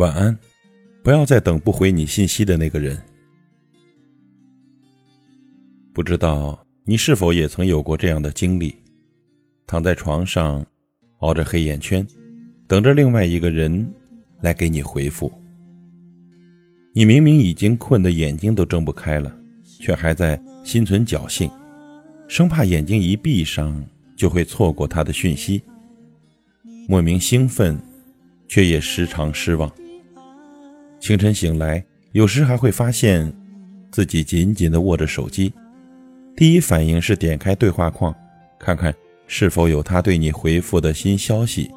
晚安，不要再等不回你信息的那个人。不知道你是否也曾有过这样的经历：躺在床上，熬着黑眼圈，等着另外一个人来给你回复。你明明已经困得眼睛都睁不开了，却还在心存侥幸，生怕眼睛一闭上就会错过他的讯息。莫名兴奋，却也时常失望。清晨醒来，有时还会发现自己紧紧地握着手机，第一反应是点开对话框，看看是否有他对你回复的新消息，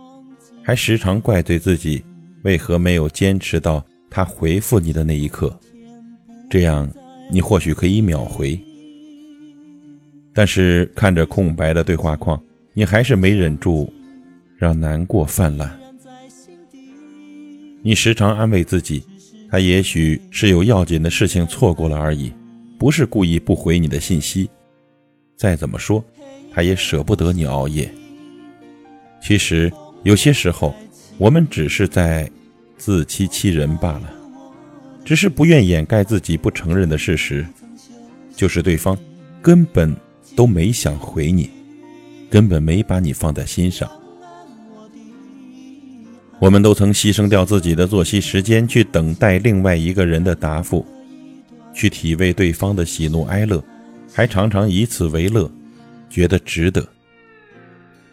还时常怪罪自己为何没有坚持到他回复你的那一刻，这样你或许可以秒回。但是看着空白的对话框，你还是没忍住，让难过泛滥。你时常安慰自己。他也许是有要紧的事情错过了而已，不是故意不回你的信息。再怎么说，他也舍不得你熬夜。其实有些时候，我们只是在自欺欺人罢了，只是不愿掩盖自己不承认的事实，就是对方根本都没想回你，根本没把你放在心上。我们都曾牺牲掉自己的作息时间，去等待另外一个人的答复，去体味对方的喜怒哀乐，还常常以此为乐，觉得值得。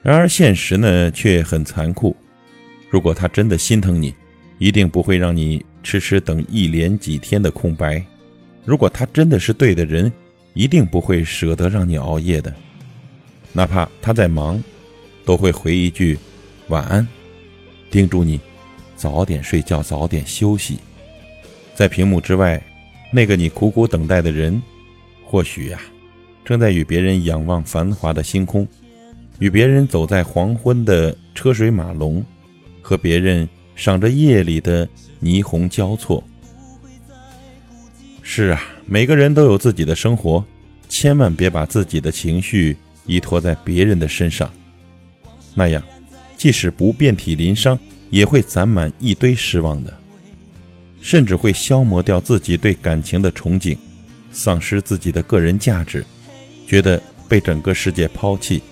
然而现实呢，却很残酷。如果他真的心疼你，一定不会让你迟迟等一连几天的空白；如果他真的是对的人，一定不会舍得让你熬夜的。哪怕他在忙，都会回一句晚安。叮嘱你早点睡觉，早点休息。在屏幕之外，那个你苦苦等待的人，或许呀，正在与别人仰望繁华的星空，与别人走在黄昏的车水马龙，和别人赏着夜里的霓虹交错。是啊，每个人都有自己的生活，千万别把自己的情绪依托在别人的身上，那样。即使不遍体鳞伤，也会攒满一堆失望的，甚至会消磨掉自己对感情的憧憬，丧失自己的个人价值，觉得被整个世界抛弃，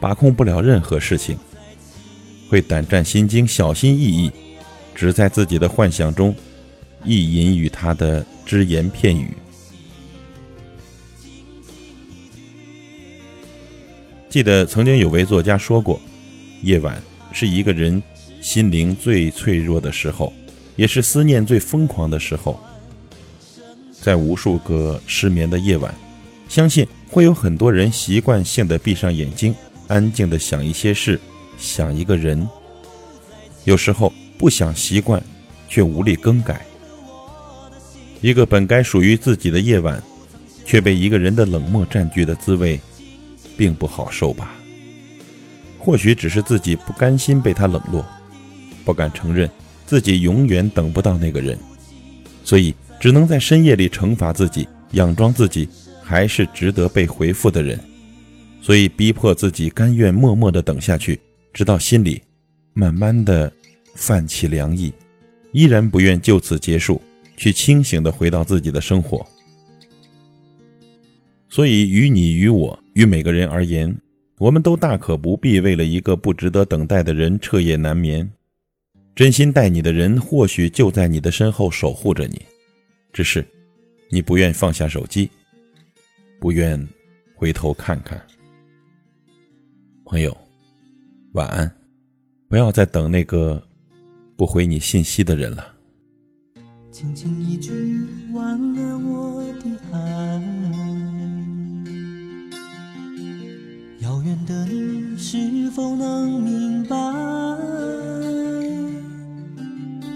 把控不了任何事情，会胆战心惊、小心翼翼，只在自己的幻想中意淫于他的只言片语。记得曾经有位作家说过，夜晚。是一个人心灵最脆弱的时候，也是思念最疯狂的时候。在无数个失眠的夜晚，相信会有很多人习惯性的闭上眼睛，安静的想一些事，想一个人。有时候不想习惯，却无力更改。一个本该属于自己的夜晚，却被一个人的冷漠占据的滋味，并不好受吧。或许只是自己不甘心被他冷落，不敢承认自己永远等不到那个人，所以只能在深夜里惩罚自己，佯装自己还是值得被回复的人，所以逼迫自己甘愿默默的等下去，直到心里慢慢的泛起凉意，依然不愿就此结束，去清醒的回到自己的生活。所以于你于我于每个人而言。我们都大可不必为了一个不值得等待的人彻夜难眠。真心待你的人或许就在你的身后守护着你，只是你不愿放下手机，不愿回头看看。朋友，晚安，不要再等那个不回你信息的人了。轻轻一句忘了，我的爱。的你是否能明白？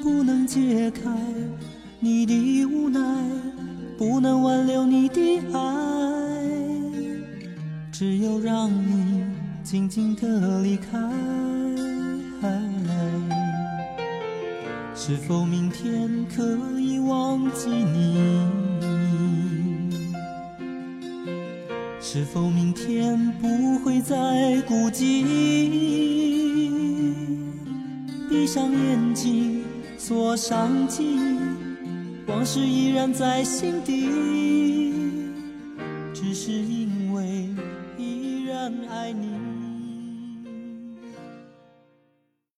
不能解开你的无奈，不能挽留你的爱，只有让你静静的离开。是否明天可以忘记你？是否明天不会再孤寂？闭上眼睛，锁上记忆，往事依然在心底，只是因为依然爱你。